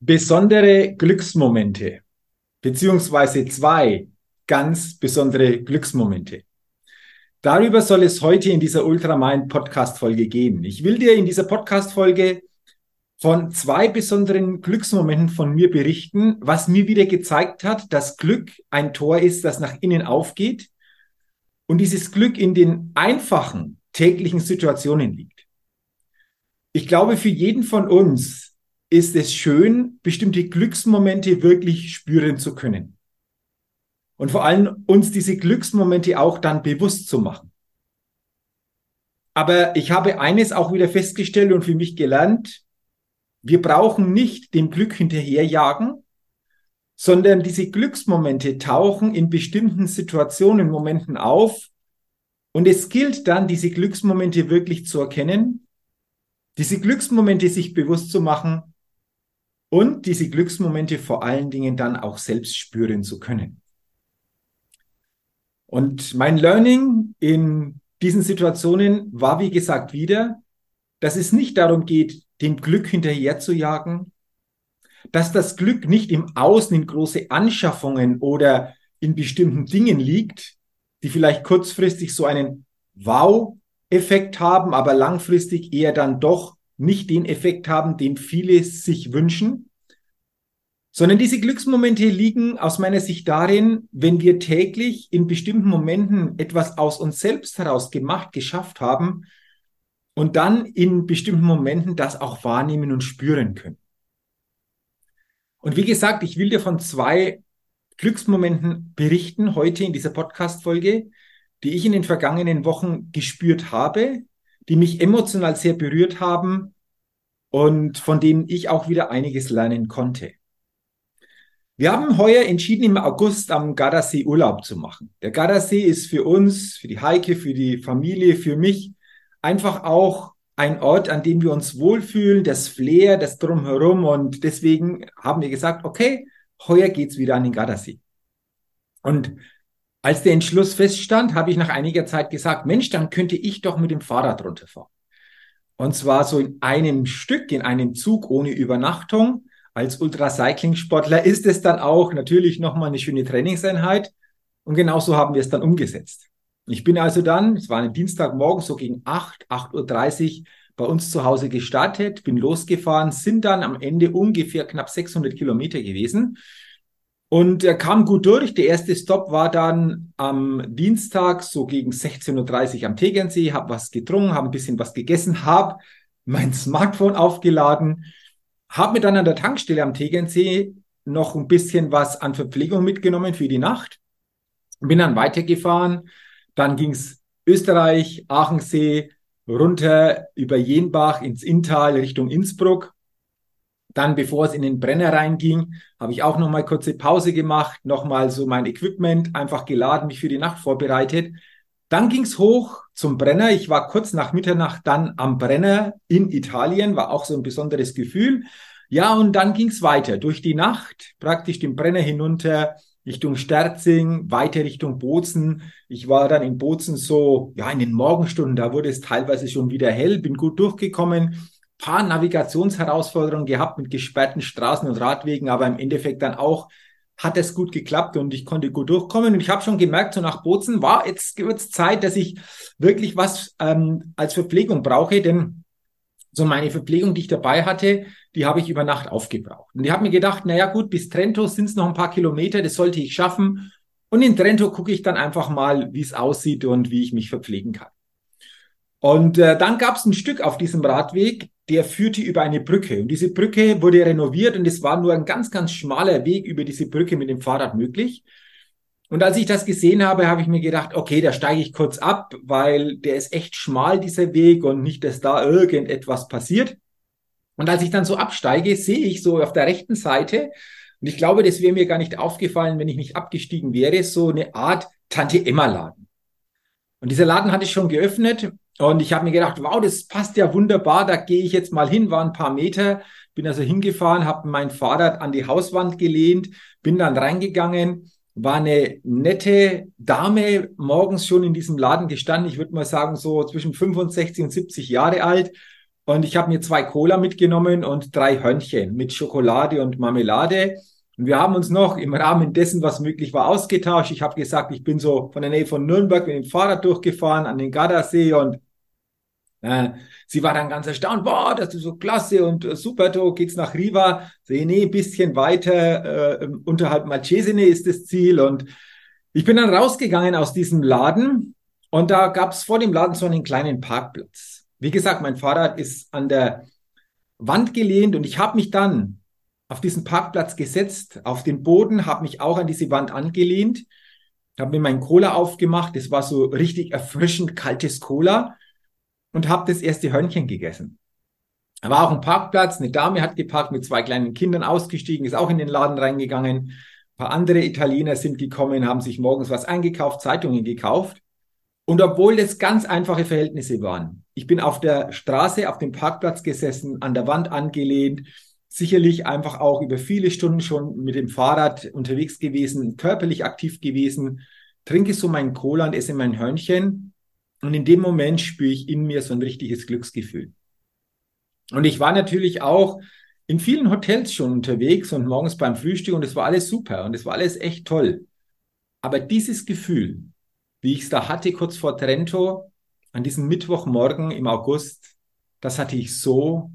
Besondere Glücksmomente, beziehungsweise zwei ganz besondere Glücksmomente. Darüber soll es heute in dieser Ultramind Podcast Folge gehen. Ich will dir in dieser Podcast Folge von zwei besonderen Glücksmomenten von mir berichten, was mir wieder gezeigt hat, dass Glück ein Tor ist, das nach innen aufgeht und dieses Glück in den einfachen täglichen Situationen liegt. Ich glaube, für jeden von uns ist es schön, bestimmte Glücksmomente wirklich spüren zu können. Und vor allem uns diese Glücksmomente auch dann bewusst zu machen. Aber ich habe eines auch wieder festgestellt und für mich gelernt, wir brauchen nicht dem Glück hinterherjagen, sondern diese Glücksmomente tauchen in bestimmten Situationen, Momenten auf. Und es gilt dann, diese Glücksmomente wirklich zu erkennen, diese Glücksmomente sich bewusst zu machen und diese Glücksmomente vor allen Dingen dann auch selbst spüren zu können. Und mein Learning in diesen Situationen war, wie gesagt, wieder, dass es nicht darum geht, dem Glück hinterher zu jagen, dass das Glück nicht im Außen in große Anschaffungen oder in bestimmten Dingen liegt, die vielleicht kurzfristig so einen Wow-Effekt haben, aber langfristig eher dann doch nicht den Effekt haben, den viele sich wünschen, sondern diese Glücksmomente liegen aus meiner Sicht darin, wenn wir täglich in bestimmten Momenten etwas aus uns selbst heraus gemacht, geschafft haben und dann in bestimmten Momenten das auch wahrnehmen und spüren können. Und wie gesagt, ich will dir von zwei Glücksmomenten berichten heute in dieser Podcast-Folge, die ich in den vergangenen Wochen gespürt habe, die mich emotional sehr berührt haben und von denen ich auch wieder einiges lernen konnte. Wir haben heuer entschieden, im August am Gardasee Urlaub zu machen. Der Gardasee ist für uns, für die Heike, für die Familie, für mich einfach auch ein Ort, an dem wir uns wohlfühlen, das Flair, das Drumherum. Und deswegen haben wir gesagt, okay, heuer geht's wieder an den Gardasee. Und als der Entschluss feststand, habe ich nach einiger Zeit gesagt, Mensch, dann könnte ich doch mit dem Fahrrad runterfahren. Und zwar so in einem Stück, in einem Zug ohne Übernachtung. Als Ultracycling-Sportler ist es dann auch natürlich nochmal eine schöne Trainingseinheit. Und genauso haben wir es dann umgesetzt. Ich bin also dann, es war ein Dienstagmorgen, so gegen 8, 8.30 Uhr bei uns zu Hause gestartet, bin losgefahren, sind dann am Ende ungefähr knapp 600 Kilometer gewesen und er kam gut durch. Der erste Stop war dann am Dienstag so gegen 16.30 Uhr am Tegernsee, habe was getrunken, habe ein bisschen was gegessen, habe mein Smartphone aufgeladen, habe mir dann an der Tankstelle am Tegernsee noch ein bisschen was an Verpflegung mitgenommen für die Nacht. Bin dann weitergefahren. Dann ging's Österreich, Aachensee, runter über Jenbach ins Inntal Richtung Innsbruck. Dann, bevor es in den Brenner reinging, habe ich auch noch mal kurze Pause gemacht, noch mal so mein Equipment einfach geladen, mich für die Nacht vorbereitet. Dann ging's hoch zum Brenner. Ich war kurz nach Mitternacht dann am Brenner in Italien, war auch so ein besonderes Gefühl. Ja, und dann ging's weiter durch die Nacht, praktisch den Brenner hinunter Richtung Sterzing, weiter Richtung Bozen. Ich war dann in Bozen so, ja, in den Morgenstunden, da wurde es teilweise schon wieder hell, bin gut durchgekommen, paar Navigationsherausforderungen gehabt mit gesperrten Straßen und Radwegen, aber im Endeffekt dann auch hat es gut geklappt und ich konnte gut durchkommen. Und ich habe schon gemerkt, so nach Bozen war jetzt wird's Zeit, dass ich wirklich was ähm, als Verpflegung brauche, denn so meine Verpflegung, die ich dabei hatte, die habe ich über Nacht aufgebraucht. Und ich habe mir gedacht, naja gut, bis Trento sind es noch ein paar Kilometer, das sollte ich schaffen. Und in Trento gucke ich dann einfach mal, wie es aussieht und wie ich mich verpflegen kann. Und äh, dann gab es ein Stück auf diesem Radweg, der führte über eine Brücke. Und diese Brücke wurde renoviert und es war nur ein ganz, ganz schmaler Weg über diese Brücke mit dem Fahrrad möglich. Und als ich das gesehen habe, habe ich mir gedacht, okay, da steige ich kurz ab, weil der ist echt schmal, dieser Weg, und nicht, dass da irgendetwas passiert. Und als ich dann so absteige, sehe ich so auf der rechten Seite, und ich glaube, das wäre mir gar nicht aufgefallen, wenn ich nicht abgestiegen wäre, so eine Art Tante Emma Laden. Und dieser Laden hatte ich schon geöffnet und ich habe mir gedacht, wow, das passt ja wunderbar, da gehe ich jetzt mal hin, war ein paar Meter, bin also hingefahren, habe mein Fahrrad an die Hauswand gelehnt, bin dann reingegangen war eine nette Dame morgens schon in diesem Laden gestanden. Ich würde mal sagen, so zwischen 65 und 70 Jahre alt. Und ich habe mir zwei Cola mitgenommen und drei Hörnchen mit Schokolade und Marmelade. Und wir haben uns noch im Rahmen dessen, was möglich war, ausgetauscht. Ich habe gesagt, ich bin so von der Nähe von Nürnberg mit dem Fahrrad durchgefahren an den Gardasee und sie war dann ganz erstaunt, boah, das ist so klasse und äh, super, du geht's nach Riva. Sehe, nee, bisschen weiter, äh, unterhalb Malcesine ist das Ziel. Und ich bin dann rausgegangen aus diesem Laden und da gab's vor dem Laden so einen kleinen Parkplatz. Wie gesagt, mein Fahrrad ist an der Wand gelehnt und ich habe mich dann auf diesen Parkplatz gesetzt, auf den Boden, habe mich auch an diese Wand angelehnt, habe mir meinen Cola aufgemacht. Das war so richtig erfrischend kaltes Cola und habe das erste Hörnchen gegessen. War auch ein Parkplatz, eine Dame hat geparkt mit zwei kleinen Kindern ausgestiegen, ist auch in den Laden reingegangen. Ein paar andere Italiener sind gekommen, haben sich morgens was eingekauft, Zeitungen gekauft. Und obwohl das ganz einfache Verhältnisse waren, ich bin auf der Straße, auf dem Parkplatz gesessen, an der Wand angelehnt, sicherlich einfach auch über viele Stunden schon mit dem Fahrrad unterwegs gewesen, körperlich aktiv gewesen, trinke so meinen Cola und esse mein Hörnchen und in dem Moment spüre ich in mir so ein richtiges Glücksgefühl. Und ich war natürlich auch in vielen Hotels schon unterwegs und morgens beim Frühstück und es war alles super und es war alles echt toll. Aber dieses Gefühl, wie ich es da hatte kurz vor Trento, an diesem Mittwochmorgen im August, das hatte ich so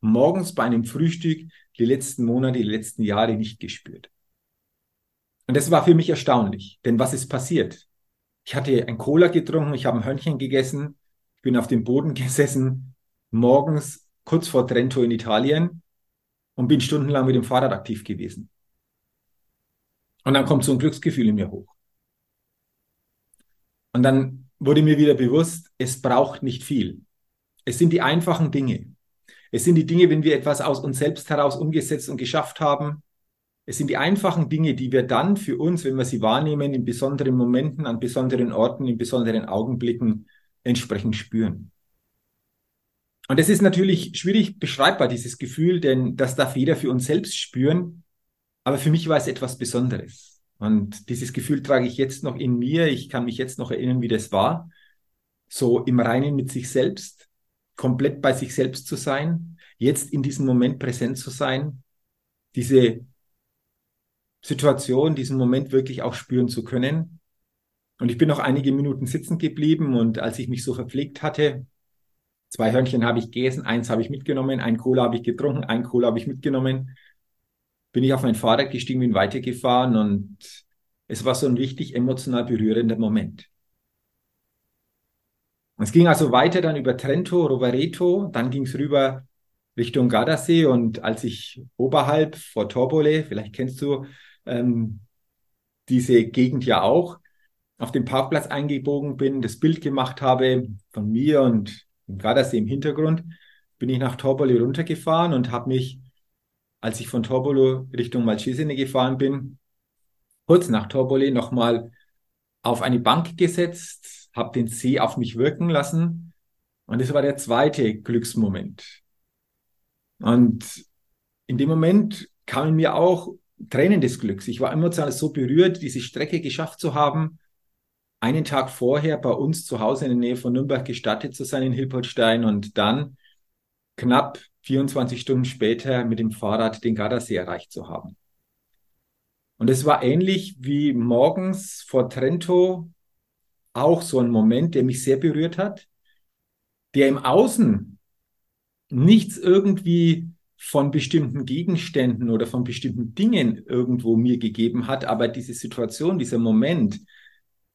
morgens bei einem Frühstück die letzten Monate, die letzten Jahre nicht gespürt. Und das war für mich erstaunlich, denn was ist passiert? Ich hatte ein Cola getrunken, ich habe ein Hörnchen gegessen, ich bin auf dem Boden gesessen, morgens kurz vor Trento in Italien und bin stundenlang mit dem Fahrrad aktiv gewesen. Und dann kommt so ein Glücksgefühl in mir hoch. Und dann wurde mir wieder bewusst, es braucht nicht viel. Es sind die einfachen Dinge. Es sind die Dinge, wenn wir etwas aus uns selbst heraus umgesetzt und geschafft haben, es sind die einfachen Dinge, die wir dann für uns, wenn wir sie wahrnehmen, in besonderen Momenten, an besonderen Orten, in besonderen Augenblicken entsprechend spüren. Und es ist natürlich schwierig beschreibbar, dieses Gefühl, denn das darf jeder für uns selbst spüren. Aber für mich war es etwas Besonderes. Und dieses Gefühl trage ich jetzt noch in mir. Ich kann mich jetzt noch erinnern, wie das war. So im Reinen mit sich selbst, komplett bei sich selbst zu sein, jetzt in diesem Moment präsent zu sein, diese Situation, diesen Moment wirklich auch spüren zu können. Und ich bin noch einige Minuten sitzen geblieben und als ich mich so verpflegt hatte, zwei Hörnchen habe ich gegessen, eins habe ich mitgenommen, ein Cola habe ich getrunken, ein Cola habe ich mitgenommen, bin ich auf mein Fahrrad gestiegen, bin weitergefahren und es war so ein wichtig emotional berührender Moment. Es ging also weiter dann über Trento, Rovereto, dann ging es rüber Richtung Gardasee und als ich oberhalb vor Torbole, vielleicht kennst du ähm, diese Gegend ja auch, auf dem Parkplatz eingebogen bin, das Bild gemacht habe von mir und im Gardasee im Hintergrund, bin ich nach Torbolo runtergefahren und habe mich, als ich von Torbolo Richtung Malcesine gefahren bin, kurz nach Torbole nochmal auf eine Bank gesetzt, habe den See auf mich wirken lassen und das war der zweite Glücksmoment. Und in dem Moment kamen mir auch Tränen des Glücks. Ich war emotional so berührt, diese Strecke geschafft zu haben, einen Tag vorher bei uns zu Hause in der Nähe von Nürnberg gestattet zu sein in Hilpoltstein und dann knapp 24 Stunden später mit dem Fahrrad den Gardasee erreicht zu haben. Und es war ähnlich wie morgens vor Trento auch so ein Moment, der mich sehr berührt hat, der im Außen nichts irgendwie von bestimmten Gegenständen oder von bestimmten Dingen irgendwo mir gegeben hat, aber diese Situation, dieser Moment,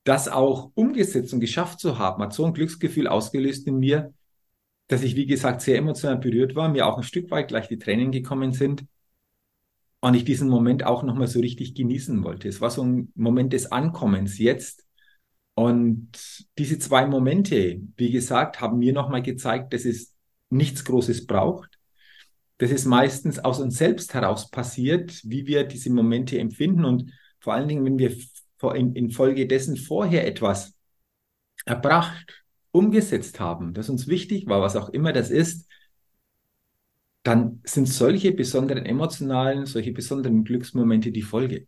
das auch umgesetzt und geschafft zu haben, hat so ein Glücksgefühl ausgelöst in mir, dass ich, wie gesagt, sehr emotional berührt war, mir auch ein Stück weit gleich die Tränen gekommen sind und ich diesen Moment auch nochmal so richtig genießen wollte. Es war so ein Moment des Ankommens jetzt. Und diese zwei Momente, wie gesagt, haben mir nochmal gezeigt, dass es nichts Großes braucht, dass es meistens aus uns selbst heraus passiert, wie wir diese Momente empfinden und vor allen Dingen, wenn wir in, infolgedessen vorher etwas erbracht, umgesetzt haben, das uns wichtig war, was auch immer das ist, dann sind solche besonderen emotionalen, solche besonderen Glücksmomente die Folge.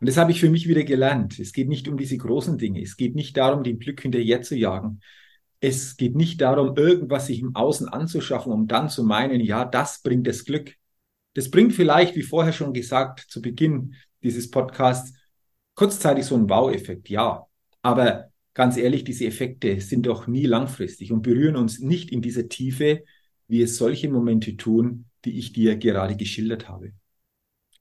Und das habe ich für mich wieder gelernt. Es geht nicht um diese großen Dinge. Es geht nicht darum, dem Glück hinterher zu jagen. Es geht nicht darum, irgendwas sich im Außen anzuschaffen, um dann zu meinen, ja, das bringt das Glück. Das bringt vielleicht, wie vorher schon gesagt, zu Beginn dieses Podcasts, kurzzeitig so einen Wow-Effekt, ja. Aber ganz ehrlich, diese Effekte sind doch nie langfristig und berühren uns nicht in dieser Tiefe, wie es solche Momente tun, die ich dir gerade geschildert habe.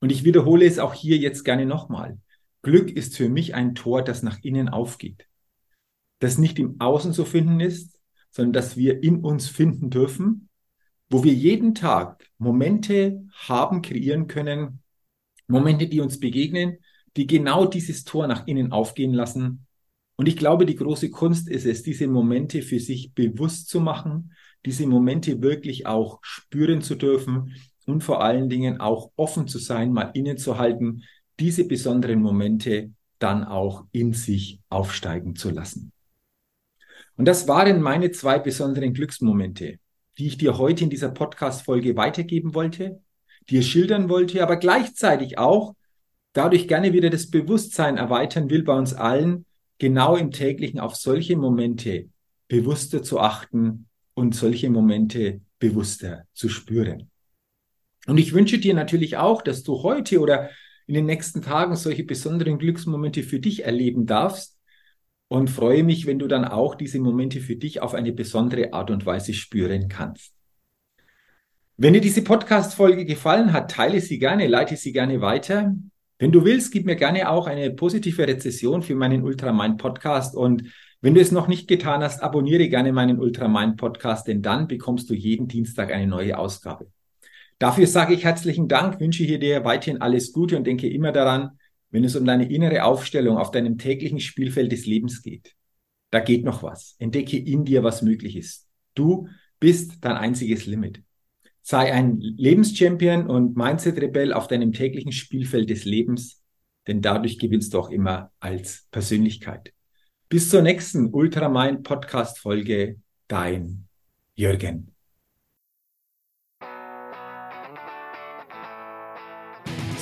Und ich wiederhole es auch hier jetzt gerne nochmal. Glück ist für mich ein Tor, das nach innen aufgeht. Das nicht im Außen zu finden ist, sondern dass wir in uns finden dürfen, wo wir jeden Tag Momente haben, kreieren können, Momente, die uns begegnen, die genau dieses Tor nach innen aufgehen lassen. Und ich glaube, die große Kunst ist es, diese Momente für sich bewusst zu machen, diese Momente wirklich auch spüren zu dürfen und vor allen Dingen auch offen zu sein, mal innezuhalten, diese besonderen Momente dann auch in sich aufsteigen zu lassen. Und das waren meine zwei besonderen Glücksmomente, die ich dir heute in dieser Podcast-Folge weitergeben wollte, dir schildern wollte, aber gleichzeitig auch dadurch gerne wieder das Bewusstsein erweitern will bei uns allen, genau im täglichen auf solche Momente bewusster zu achten und solche Momente bewusster zu spüren. Und ich wünsche dir natürlich auch, dass du heute oder in den nächsten Tagen solche besonderen Glücksmomente für dich erleben darfst und freue mich, wenn du dann auch diese Momente für dich auf eine besondere Art und Weise spüren kannst. Wenn dir diese Podcast-Folge gefallen hat, teile sie gerne, leite sie gerne weiter. Wenn du willst, gib mir gerne auch eine positive Rezession für meinen Ultramind Podcast und wenn du es noch nicht getan hast, abonniere gerne meinen Ultramind Podcast, denn dann bekommst du jeden Dienstag eine neue Ausgabe. Dafür sage ich herzlichen Dank, wünsche hier dir weiterhin alles Gute und denke immer daran, wenn es um deine innere Aufstellung auf deinem täglichen Spielfeld des Lebens geht. Da geht noch was. Entdecke in dir, was möglich ist. Du bist dein einziges Limit. Sei ein Lebenschampion und Mindset-Rebell auf deinem täglichen Spielfeld des Lebens, denn dadurch gewinnst du auch immer als Persönlichkeit. Bis zur nächsten Ultramind Podcast Folge. Dein Jürgen.